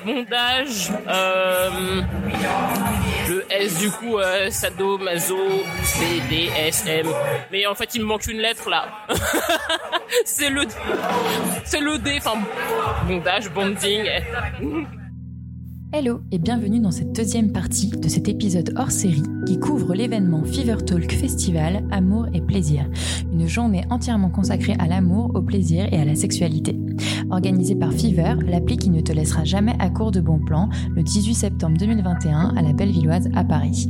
bondage, euh, le S du coup, euh, sado, maso, BDSM. Mais en fait, il me manque une lettre là. c'est le, c'est le D, enfin, bondage, bonding. Hello et bienvenue dans cette deuxième partie de cet épisode hors série qui couvre l'événement Fever Talk Festival Amour et Plaisir, une journée entièrement consacrée à l'amour, au plaisir et à la sexualité. Organisée par Fever, l'appli qui ne te laissera jamais à court de bons plans, le 18 septembre 2021 à la Bellevilloise à Paris.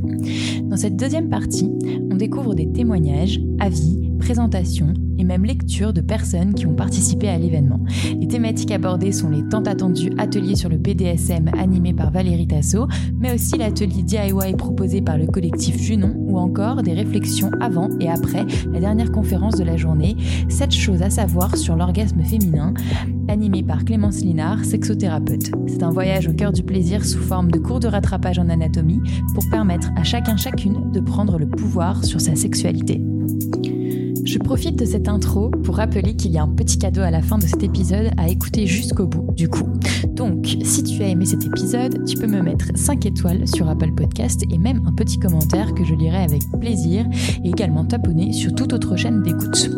Dans cette deuxième partie, on découvre des témoignages, avis, présentations et même lecture de personnes qui ont participé à l'événement. Les thématiques abordées sont les tant attendus ateliers sur le BDSM animé par Valérie Tasso, mais aussi l'atelier DIY proposé par le collectif Junon ou encore des réflexions avant et après la dernière conférence de la journée, 7 choses à savoir sur l'orgasme féminin, animé par Clémence Linard, sexothérapeute. C'est un voyage au cœur du plaisir sous forme de cours de rattrapage en anatomie pour permettre à chacun chacune de prendre le pouvoir sur sa sexualité. Je profite de cette intro pour rappeler qu'il y a un petit cadeau à la fin de cet épisode à écouter jusqu'au bout, du coup. Donc, si tu as aimé cet épisode, tu peux me mettre 5 étoiles sur Apple Podcast et même un petit commentaire que je lirai avec plaisir et également t'abonner sur toute autre chaîne d'écoute.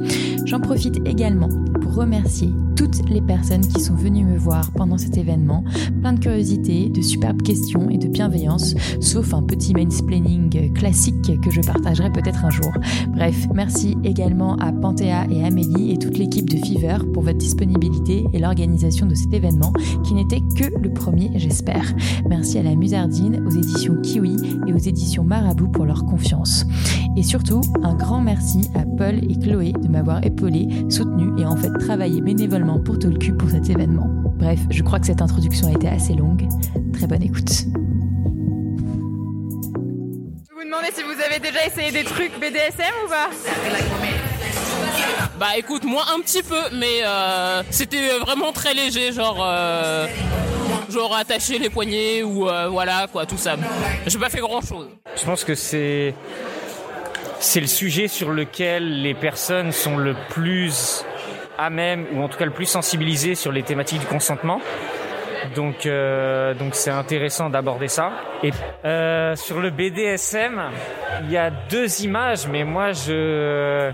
J'en profite également pour remercier toutes les personnes qui sont venues me voir pendant cet événement. Plein de curiosité, de superbes questions et de bienveillance, sauf un petit mansplaining classique que je partagerai peut-être un jour. Bref, merci également à Panthéa et Amélie et toute l'équipe de Fever pour votre disponibilité et l'organisation de cet événement qui n'était que le premier, j'espère. Merci à la Musardine, aux éditions Kiwi et aux éditions Marabout pour leur confiance. Et surtout, un grand merci à Paul et Chloé de m'avoir épaulé, soutenu et en fait travaillé bénévolement pour tout le cul pour cet événement. Bref, je crois que cette introduction a été assez longue. Très bonne écoute. Je vous demander si vous avez déjà essayé des trucs BDSM ou pas Bah écoute, moi un petit peu, mais euh, c'était vraiment très léger, genre euh, genre attacher les poignets ou euh, voilà quoi, tout ça. J'ai pas fait grand chose. Je pense que c'est c'est le sujet sur lequel les personnes sont le plus à même ou en tout cas le plus sensibilisées sur les thématiques du consentement. Donc euh, donc c'est intéressant d'aborder ça. Et euh, sur le BDSM, il y a deux images, mais moi je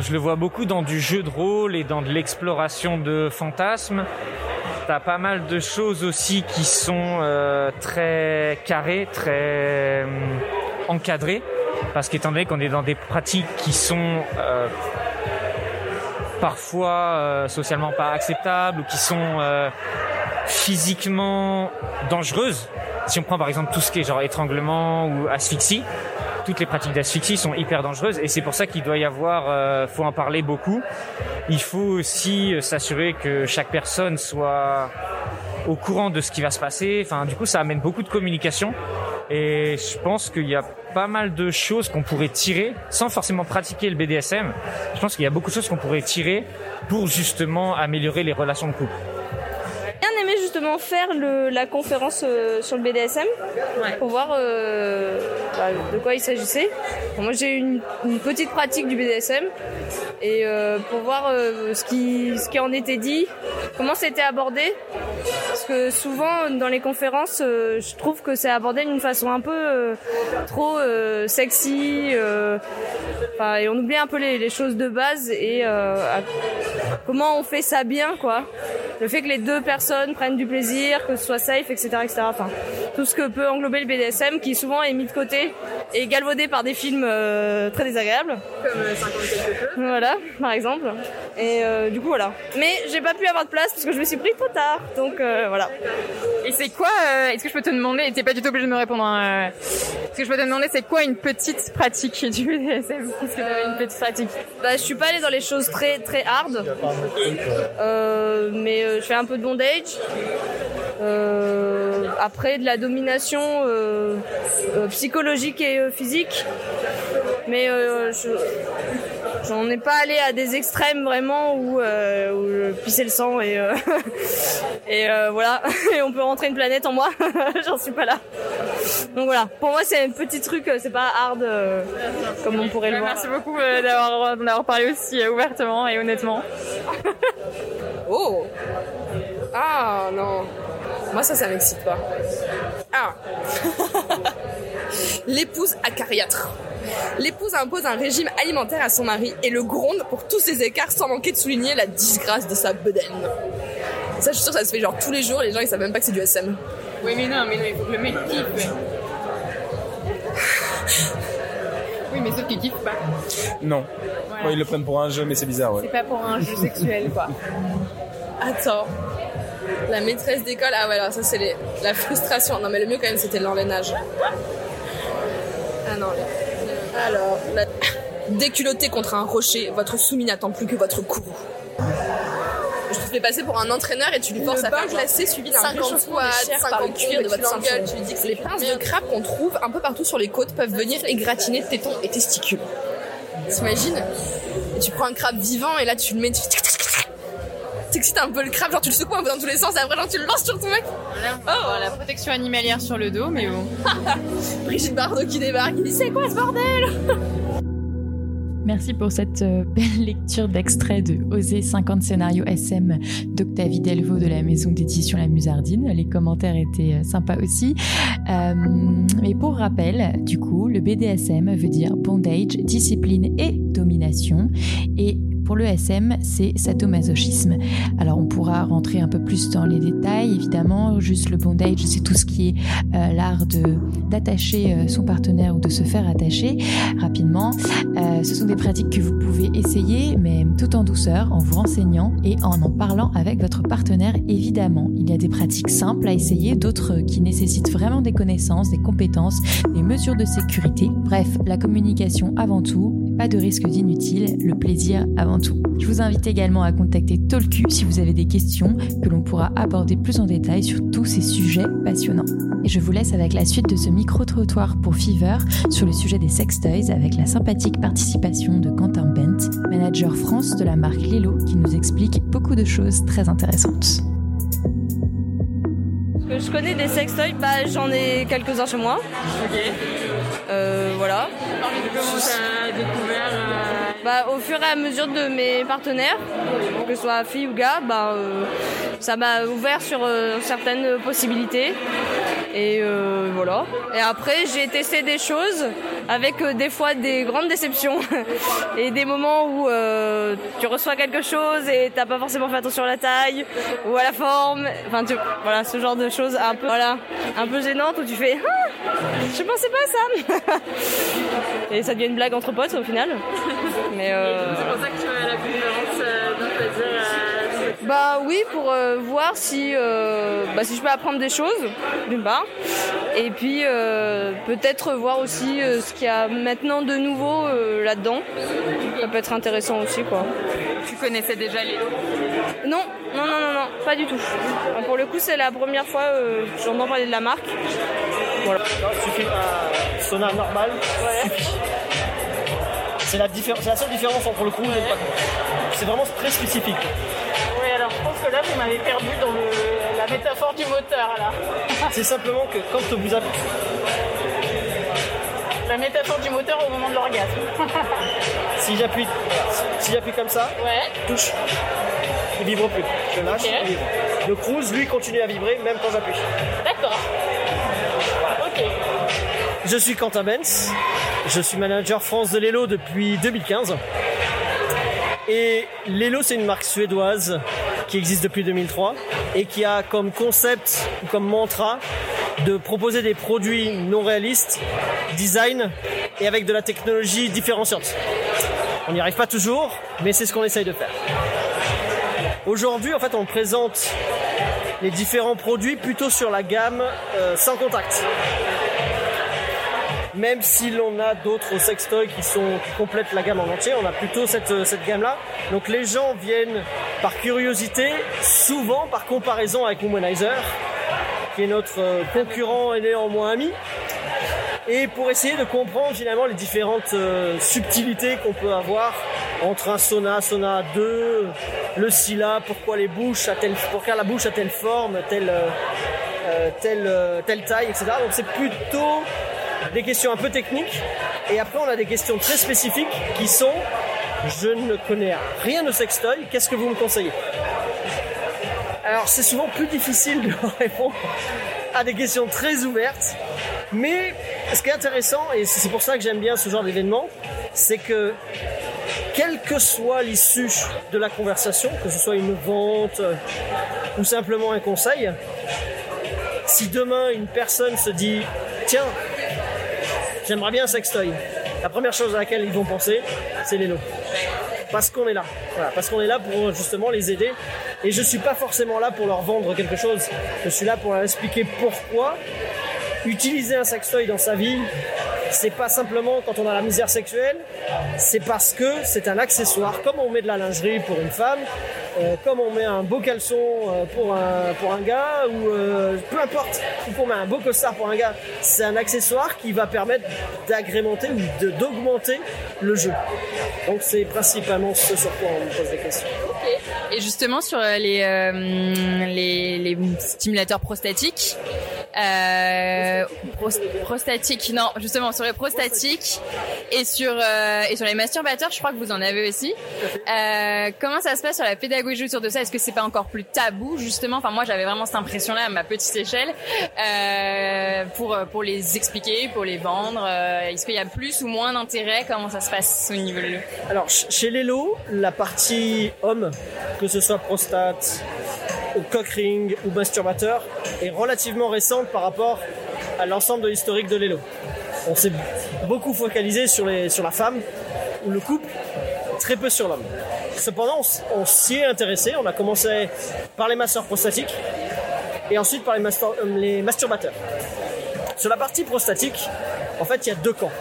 je le vois beaucoup dans du jeu de rôle et dans de l'exploration de fantasmes. T'as pas mal de choses aussi qui sont euh, très carrées, très euh, encadrées, parce qu'étant donné qu'on est dans des pratiques qui sont euh, parfois euh, socialement pas acceptables ou qui sont euh, physiquement dangereuses. Si on prend par exemple tout ce qui est genre étranglement ou asphyxie, toutes les pratiques d'asphyxie sont hyper dangereuses et c'est pour ça qu'il doit y avoir, faut en parler beaucoup. Il faut aussi s'assurer que chaque personne soit au courant de ce qui va se passer. Enfin, du coup, ça amène beaucoup de communication et je pense qu'il y a pas mal de choses qu'on pourrait tirer sans forcément pratiquer le BDSM. Je pense qu'il y a beaucoup de choses qu'on pourrait tirer pour justement améliorer les relations de couple. bien aimé justement faire le, la conférence euh, sur le BDSM pour voir euh, bah, de quoi il s'agissait. Bon, moi j'ai une, une petite pratique du BDSM et euh, pour voir euh, ce, qui, ce qui en était dit, comment c'était abordé. Parce que souvent dans les conférences, euh, je trouve que c'est abordé d'une façon un peu euh, trop euh, sexy. euh, enfin, et on oublie un peu les, les choses de base et à- comment on fait ça bien quoi. Le fait que les deux personnes prennent du plaisir, que ce soit safe, etc., etc. tout ce que peut englober le BDSM, qui souvent est mis de côté et galvaudé par des films euh, très désagréables. Comme 50 quelque chose. Voilà, par exemple. Et euh, du coup, voilà. Mais j'ai pas pu avoir de place parce que je me suis pris trop tard. Donc euh, voilà. Et c'est quoi, euh, est-ce que je peux te demander, t'es pas du tout obligé de me répondre, hein, euh, est-ce que je peux te demander c'est quoi une petite pratique du BDSM Qu'est-ce que une petite pratique Bah, je suis pas allée dans les choses très très hard. Euh, mais euh, je fais un peu de bondage. Euh, après de la domination euh, euh, psychologique et euh, physique. Mais euh, je j'en ai pas allé à des extrêmes vraiment où, euh, où je pissais le sang et euh, et euh, voilà et on peut rentrer une planète en moi. J'en suis pas là. Donc voilà. Pour moi c'est un petit truc, c'est pas hard euh, comme on pourrait le voir. Merci beaucoup d'avoir d'en avoir parlé aussi ouvertement et honnêtement. Oh Ah non Moi, ça, ça m'excite pas. Ah L'épouse acariâtre. L'épouse impose un régime alimentaire à son mari et le gronde pour tous ses écarts sans manquer de souligner la disgrâce de sa bedaine. Ça, je suis sûre, ça se fait genre tous les jours, les gens ils savent même pas que c'est du SM. Oui, mais non, mais non, il faut que le mec kiffe. Oui, mais sauf qu'il kiffe pas. Non. Ouais, ils le prennent pour un jeu, mais c'est bizarre, ouais. C'est pas pour un jeu sexuel, quoi. Attends. La maîtresse d'école, ah ouais, alors ça c'est les- la frustration. Non mais le mieux quand même c'était l'enlainage. Ah non, les- alors, la... déculotté contre un rocher, votre soumis n'attend plus que votre courroux. Je te fais passer pour un entraîneur et tu lui forces à faire glacé suivi d'un 50 squats, 50 cuir de votre ceinture. Tu lui dis que les pinces de crabe qu'on trouve un peu partout sur les côtes peuvent venir égratigner tétons et testicules. T'imagines? Et tu prends un crabe vivant et là tu le mets, tu t'excites un peu le crabe, genre tu le secoues un peu dans tous les sens et après genre tu le lances sur ton mec. Oh, la protection animalière sur le dos, mais bon. Brigitte Bardot qui débarque, il dit c'est quoi ce bordel? Merci pour cette euh, belle lecture d'extrait de Oser 50 scénarios SM d'Octavie Delvaux de la maison d'édition La Musardine. Les commentaires étaient euh, sympas aussi. Euh, mais pour rappel, du coup, le BDSM veut dire bondage, discipline et domination. Et pour le SM, c'est sadomasochisme. Alors on pourra rentrer un peu plus dans les détails, évidemment. Juste le bondage, c'est tout ce qui est euh, l'art d'attacher euh, son partenaire ou de se faire attacher rapidement. Euh, ce sont des pratiques que vous pouvez essayer, mais tout en douceur, en vous renseignant et en en parlant avec votre partenaire, évidemment. Il y a des pratiques simples à essayer, d'autres qui nécessitent vraiment des connaissances, des compétences, des mesures de sécurité. Bref, la communication avant tout, pas de risque d'inutile, le plaisir avant tout. Je vous invite également à contacter Tolku si vous avez des questions que l'on pourra aborder plus en détail sur tous ces sujets passionnants. Et je vous laisse avec la suite de ce micro-trottoir pour Fever sur le sujet des sextoys avec la sympathique participation de Quentin Bent, manager France de la marque Lilo, qui nous explique beaucoup de choses très intéressantes. Que je connais des sextoys, bah j'en ai quelques-uns chez moi. Ok. Euh, voilà. Bah, au fur et à mesure de mes partenaires, que ce soit fille ou gars, bah, euh, ça m'a ouvert sur euh, certaines possibilités. Et euh, voilà. Et après, j'ai testé des choses avec des fois des grandes déceptions et des moments où tu reçois quelque chose et t'as pas forcément fait attention à la taille ou à la forme. Enfin, tu, voilà, ce genre de choses un peu, un peu gênantes où tu fais, ah, je pensais pas à ça. et ça devient une blague entre potes au final. Mais euh, C'est pour ça que tu as la conférence euh, euh, bah oui, pour euh, voir si, euh, bah, si je peux apprendre des choses, d'une part. Et puis euh, peut-être voir aussi euh, ce qu'il y a maintenant de nouveau euh, là-dedans. Ça peut être intéressant aussi, quoi. Tu connaissais déjà les Non, non, non, non, non, pas du tout. Enfin, pour le coup, c'est la première fois euh, que j'entends parler de la marque. Voilà. Il suffit un sauna normal. suffit. C'est la, diffé- c'est la seule différence entre le crew et le patron. C'est vraiment très spécifique. Oui, alors je pense que là, vous m'avez perdu dans le, la métaphore du moteur, là. C'est simplement que quand vous avez... La métaphore du moteur au moment de l'orgasme. Si j'appuie si j'appuie comme ça, Ouais. touche, il vibre plus. Je lâche, Ok. il vibre. Le cruise, lui, continue à vibrer même quand j'appuie. D'accord. Ok. Je suis Quentin Benz, je suis manager France de Lelo depuis 2015. Et Lelo, c'est une marque suédoise qui existe depuis 2003 et qui a comme concept ou comme mantra de proposer des produits non réalistes, design et avec de la technologie différenciante. On n'y arrive pas toujours, mais c'est ce qu'on essaye de faire. Aujourd'hui, en fait, on présente les différents produits plutôt sur la gamme euh, sans contact même si l'on a d'autres sextoys qui sont qui complètent la gamme en entier, on a plutôt cette, euh, gamme-là. Donc les gens viennent par curiosité, souvent par comparaison avec Womanizer, qui est notre euh, concurrent et néanmoins ami, et pour essayer de comprendre finalement les différentes euh, subtilités qu'on peut avoir entre un sauna, sauna 2, le Scylla, pourquoi les bouches, pourquoi la bouche a telle forme, telle taille, etc. Donc c'est plutôt des questions un peu techniques. Et après, on a des questions très spécifiques qui sont je ne connais rien de sextoy, qu'est-ce que vous me conseillez? Alors c'est souvent plus difficile de répondre à des questions très ouvertes, mais ce qui est intéressant, et c'est pour ça que j'aime bien ce genre d'événement, c'est que quelle que soit l'issue de la conversation, que ce soit une vente euh, ou simplement un conseil, si demain une personne se dit tiens, j'aimerais bien un sextoy, la première chose à laquelle ils vont penser, c'est les lots. Parce qu'on est là. Parce qu'on est là pour justement les aider. Et je suis pas forcément là pour leur vendre quelque chose. Je suis là pour leur expliquer pourquoi utiliser un sextoy dans sa vie, c'est pas simplement quand on a la misère sexuelle, c'est parce que c'est un accessoire, comme on met de la lingerie pour une femme, euh, comme on met un beau caleçon euh, pour un, pour un gars, ou euh, peu importe, ou qu'on met un beau costard pour un gars, c'est un accessoire qui va permettre d'agrémenter ou d'augmenter le jeu. Donc c'est principalement ce sur quoi on me pose des questions. Et justement sur les, les stimulateurs prostatiques, euh, pros- prostatiques, non, justement sur les prostatiques et sur euh, et sur les masturbateurs, je crois que vous en avez aussi. Euh, comment ça se passe sur la pédagogie autour de ça? Est-ce que c'est pas encore plus tabou justement? Enfin moi j'avais vraiment cette impression-là à ma petite échelle. Euh, pour pour les expliquer, pour les vendre. Est-ce qu'il y a plus ou moins d'intérêt? Comment ça se passe au niveau de Alors, ch- chez les lots, la partie homme, que ce soit prostate, ring ou masturbateur, est relativement récente par rapport à l'ensemble de l'historique de l'élo. On s'est beaucoup focalisé sur, les, sur la femme ou le couple, très peu sur l'homme. Cependant, on, s'y est intéressé. On a commencé par les masseurs prostatiques et ensuite par les, euh, les masturbateurs. Sur la partie prostatique, en fait, il y a deux camps.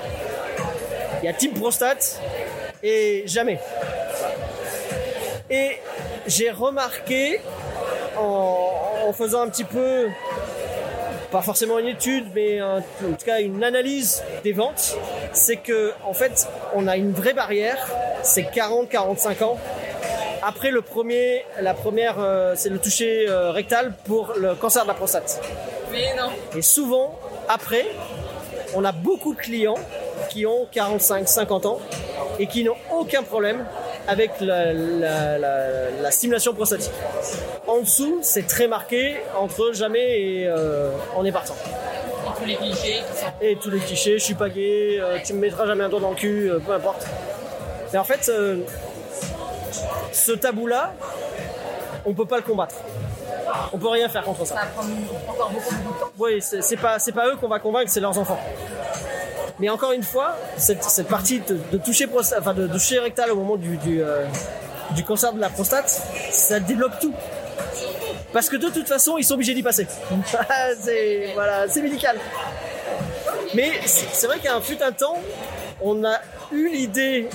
Il y a Team Prostate et jamais. Et j'ai remarqué en, en faisant un petit peu, pas forcément une étude, mais un- en tout cas une analyse des ventes, c'est que en fait on a une vraie barrière, c'est 40-45 ans. Après le premier, la première, euh, c'est le toucher euh, rectal pour le cancer de la prostate. Mais non. Et souvent, après, on a beaucoup de clients qui ont 45, 50 ans et qui n'ont aucun problème avec la, la- la- la stimulation prostatique. En dessous, c'est très marqué entre jamais et euh, on est partant. Tous les clichés Et tous les clichés, je suis pas gay, euh, tu me mettras jamais un doigt dans le cul, euh, peu importe. Mais en fait, euh, ce tabou-là, on peut pas le combattre. On peut rien faire contre ça. Ça va prendre encore beaucoup, beaucoup de temps. Oui, c'est pas, pas eux qu'on va convaincre, c'est leurs enfants. Mais encore une fois, cette, partie de, toucher rectal au moment du, euh, cancer de la prostate, ça débloque tout. Parce que de toute façon, ils sont obligés d'y passer. c'est voilà, c'est médical. Mais c'est vrai qu'à un fut un temps, on a eu l'idée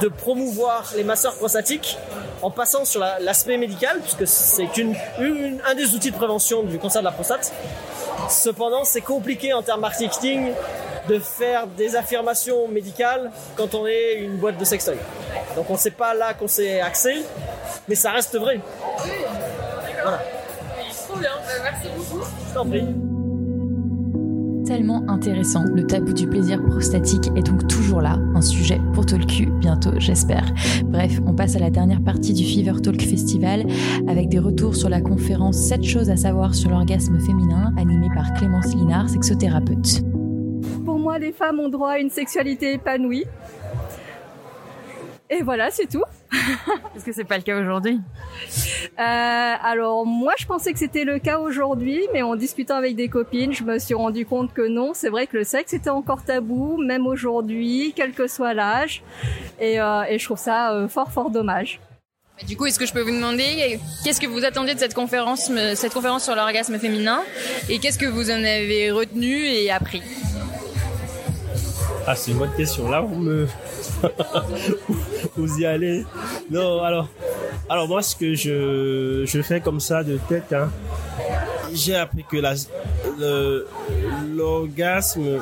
de promouvoir les masseurs prostatiques en passant sur la- l'aspect médical, puisque c'est une- un des outils de prévention du cancer de la prostate. Cependant, c'est compliqué en termes marketing de faire des affirmations médicales quand on est une boîte de sextoy. Donc on sait pas là qu'on s'est axé, mais ça reste vrai. Voilà. Trop bien, bah, merci beaucoup. Je t'en prie. Tellement intéressant, le tabou du plaisir prostatique est donc toujours là, un sujet pour Tolku bientôt j'espère. Bref, on passe à la dernière partie du Fever Talk Festival avec des retours sur la conférence 7 choses à savoir sur l'orgasme féminin animée par Clémence Linard, sexothérapeute. Pour moi, les femmes ont droit à une sexualité épanouie. Et voilà, c'est tout. Est-ce que c'est pas le cas aujourd'hui? Euh, alors moi, je pensais que c'était le cas aujourd'hui, mais en discutant avec des copines, je me suis rendu compte que non. C'est vrai que le sexe était encore tabou, même aujourd'hui, quel que soit l'âge. Et, euh, et je trouve ça euh, fort, fort dommage. Du coup, est-ce que je peux vous demander qu'est-ce que vous attendiez de cette conférence, cette conférence sur l'orgasme féminin, et qu'est-ce que vous en avez retenu et appris? Ah, c'est une bonne question. Là, vous me. vous y allez. Non, alors. Alors, moi, ce que je, je fais comme ça de tête, hein, j'ai appris que l'orgasme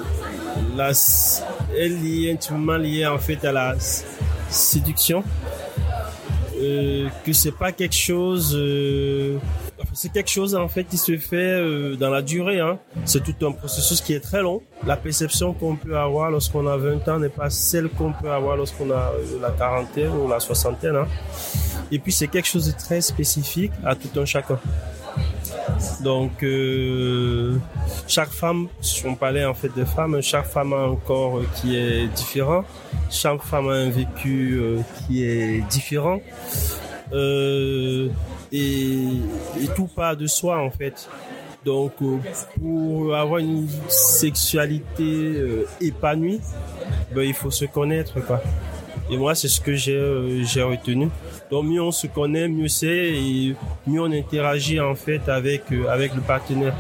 la, est lié, intimement lié en fait à la séduction. Euh, que c'est pas quelque chose. euh, c'est quelque chose en fait qui se fait euh, dans la durée. Hein. C'est tout un processus qui est très long. La perception qu'on peut avoir lorsqu'on a 20 ans n'est pas celle qu'on peut avoir lorsqu'on a euh, la quarantaine ou la soixantaine. Hein. Et puis c'est quelque chose de très spécifique à tout un chacun. Donc euh, chaque femme, si on parlait en fait de femmes, chaque femme a un corps qui est différent, chaque femme a un vécu qui est différent. Euh, et, tout part de soi en fait. Donc, euh, pour avoir une sexualité euh, épanouie, ben, il faut se connaître, quoi. Et moi, c'est ce que j'ai j'ai retenu. Donc, mieux on se connaît, mieux c'est, et mieux on interagit en fait avec avec le partenaire.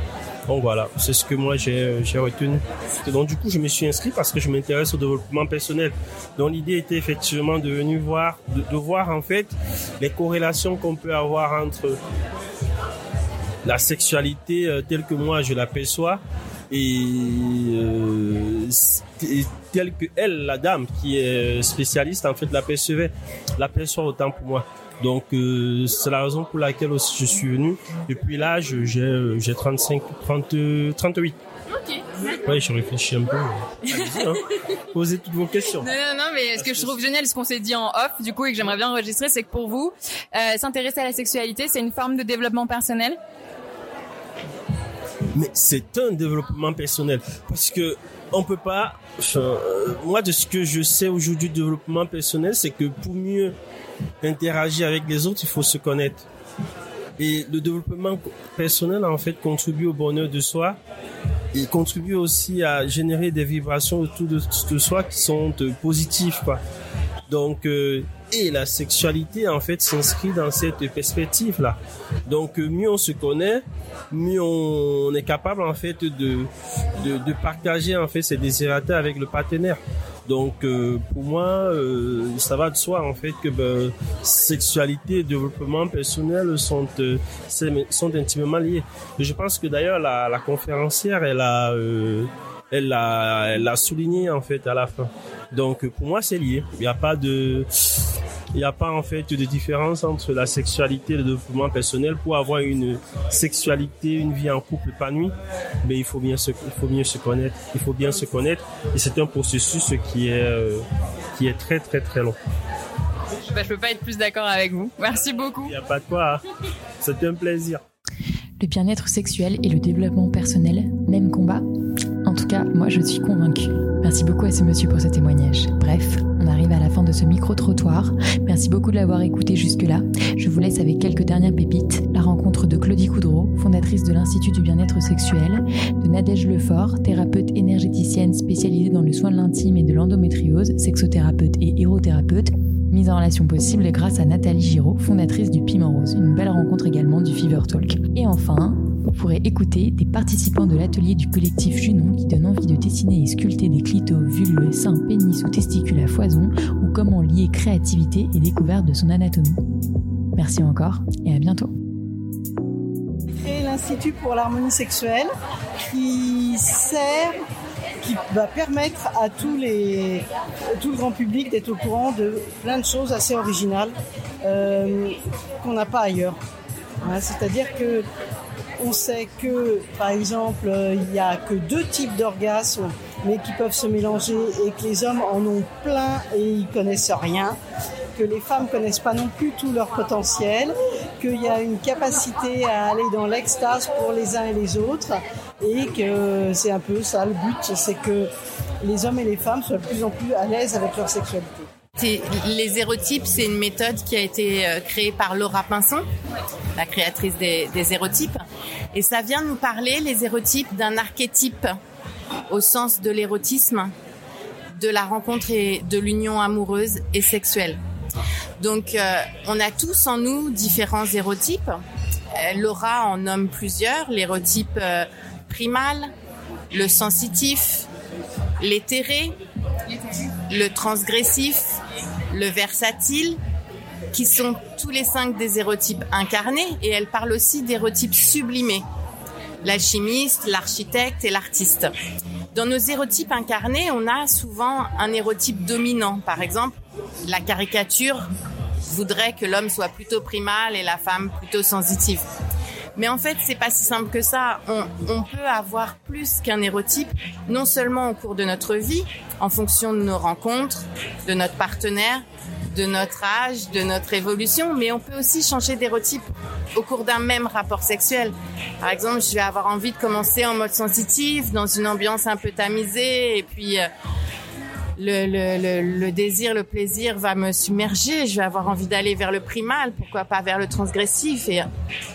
Donc voilà, c'est ce que moi j'ai j'ai retenu. Donc du coup, je me suis inscrit parce que je m'intéresse au développement personnel. Donc l'idée était effectivement de venir voir, de, voir en fait les corrélations qu'on peut avoir entre la sexualité euh, telle que moi je l'aperçois et, euh, et telle que elle, la dame qui est spécialiste, en fait, l'aperçoit autant pour moi. Donc euh, c'est la raison pour laquelle aussi je suis venu. Depuis là, j'ai j'ai 35, 30, 38. Ok. Oui, je réfléchis un peu. Hein. Posez toutes vos questions. Non, non, non, mais ce que je trouve génial, ce qu'on s'est dit en off, du coup, et que j'aimerais bien enregistrer, c'est que pour vous, euh, s'intéresser à la sexualité, c'est une forme de développement personnel? mais c'est un développement personnel parce que on peut pas enfin, euh, moi de ce que je sais aujourd'hui du développement personnel c'est que pour mieux interagir avec les autres il faut se connaître. Et le développement personnel en fait contribue au bonheur de soi. Et contribue aussi à générer des vibrations autour de, de soi qui sont euh, positives quoi. Donc euh, et la sexualité en fait s'inscrit dans cette perspective là donc euh, mieux on se connaît mieux on est capable en fait de de, partager en fait ses désirata avec le partenaire. Donc euh, pour moi euh, ça va de soi en fait que ben, sexualité et développement personnel sont sont intimement liés. Je pense que d'ailleurs la, conférencière elle a elle l'a elle l'a souligné en fait à la fin donc pour moi c'est lié il n'y a pas de il n'y a pas en fait de différence entre la sexualité et le développement personnel. Pour avoir une sexualité, une vie en couple épanouie, mais il faut bien se, il faut bien se connaître. Il faut bien se connaître. Et c'est un processus qui est, euh, qui est très très très long. Bah, je peux pas être plus d'accord avec vous. Merci beaucoup. Il n'y a pas de quoi. hein. C'était un plaisir. Le bien-être sexuel et le développement personnel, même combat tout cas, moi je suis convaincue. Merci beaucoup à ce monsieur pour ce témoignage. Bref, on arrive à la fin de ce micro-trottoir. Merci beaucoup de l'avoir écouté jusque-là. Je vous laisse avec quelques dernières pépites. La rencontre de Claudie Coudreau, fondatrice de l'Institut du bien-être sexuel, de Nadège Lefort, thérapeute énergéticienne spécialisée dans le soin de l'intime et de l'endométriose, sexothérapeute et hyrothérapeute, mise en relation possible grâce à Nathalie Giraud, fondatrice du Piment Rose. Une belle rencontre également du Fever Talk. Et enfin, vous pourrez écouter des participants de l'atelier du collectif Junon qui donne envie de dessiner et sculpter des clitos, vulves, seins, pénis ou testicules à foison ou comment lier créativité et découverte de son anatomie. Merci encore et à bientôt. créé l'Institut pour l'harmonie sexuelle qui sert, qui va permettre à tous les, tout le grand public d'être au courant de plein de choses assez originales euh, qu'on n'a pas ailleurs. Hein, C'est-à-dire que on sait que, par exemple, euh, il n'y a que deux types d'orgasmes, mais qui peuvent se mélanger et que les hommes en ont plein et ils connaissent rien, que les femmes connaissent pas non plus tout leur potentiel, qu'il y a une capacité à aller dans l'extase pour les uns et les autres, et que c'est un peu ça le but, c'est que les hommes et les femmes soient de plus en plus à l'aise avec leur sexualité. Les hérotypes, c'est une méthode qui a été euh, créée par Laura Pinson, la créatrice des, des. Et ça vient nous parler, les hérotypes, d'un archétype au sens de l'érotisme, de la rencontre et de l'union amoureuse et sexuelle. Donc, euh, on a tous en nous différents hérotypes. Euh, Laura en nomme plusieurs, l'érotype euh, primal, le sensitif, l'éthéré, le transgressif, le versatile, qui sont tous les cinq des hérotypes incarnés, et elle parle aussi d'hérotypes sublimés, l'alchimiste, l'architecte et l'artiste. Dans nos hérotypes incarnés, on a souvent un hérotype dominant. Par exemple, la caricature voudrait que l'homme soit plutôt primal et la femme plutôt sensitive. Mais en fait, c'est pas si simple que ça. On, on peut avoir plus qu'un hérotype, non seulement au cours de notre vie, en fonction de nos rencontres, de notre partenaire, de notre âge, de notre évolution, mais on peut aussi changer d'érotype au cours d'un même rapport sexuel. Par exemple, je vais avoir envie de commencer en mode sensitif, dans une ambiance un peu tamisée, et puis euh, le, désir, le plaisir va me submerger. Je vais avoir envie d'aller vers le primal, pourquoi pas vers le transgressif, et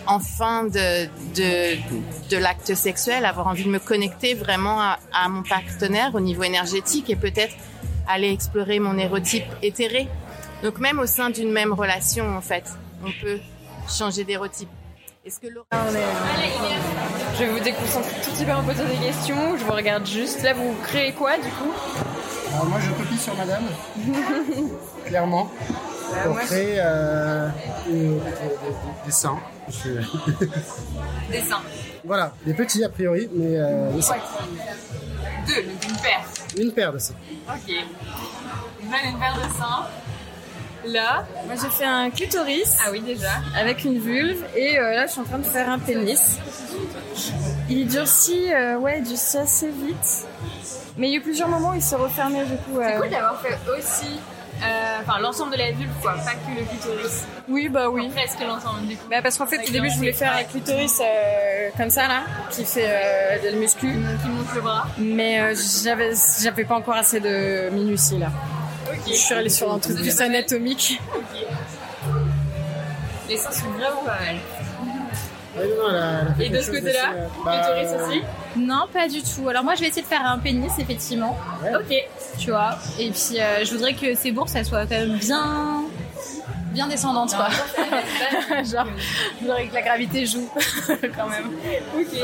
en fin de, l'acte sexuel, avoir envie de me connecter vraiment à, mon partenaire au niveau énergétique et peut-être aller explorer mon érotype éthéré. Donc même au sein d'une même relation, en fait, on peut changer d'érotype. Est-ce que Laura... Je vais vous déconcentrer tout petit peu en posant des questions. Je vous regarde juste. Là, vous créez quoi du coup? Alors moi je copie sur madame, clairement, Bah, pour créer euh, des, des- des seins. Je- Des seins. voilà, des petits a priori, mais euh, des seins. Deux, donc une paire. Une paire de seins. Ok. Une paire de seins. Là, Moi j'ai fait un clitoris. Ah oui déjà. Avec une vulve et euh, là je suis en train de faire un pénis. Il durcit, euh, ouais, il durcit assez vite. Mais il y a eu plusieurs moments où il s'est refermé du coup. c'est euh, cool d'avoir fait aussi, euh, enfin l'ensemble de la vulve quoi, pas que le clitoris. Oui, bah oui. Enfin, presque l'ensemble du coup. Bah parce qu'en fait au début je voulais faire un clitoris euh, comme ça là, qui fait euh, le muscu. Qui monte le bras. Mais j'avais j'avais pas encore assez de minutie là. Je suis allée sur un truc plus anatomique. Les seins sont vraiment pas mal. Ouais, non, Et de ce côté-là, bah, aussi Non, pas du tout. Alors moi, je vais essayer de faire un pénis, effectivement. Ok. Tu vois. Et puis, euh, je voudrais que ces bourses, elles soient quand même bien, bien descendantes, quoi. Genre, je voudrais que la gravité joue, quand même. Ok.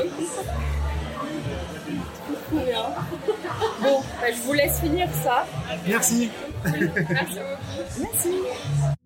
Bon, bah, je vous laisse finir ça. Merci. Merci. Merci.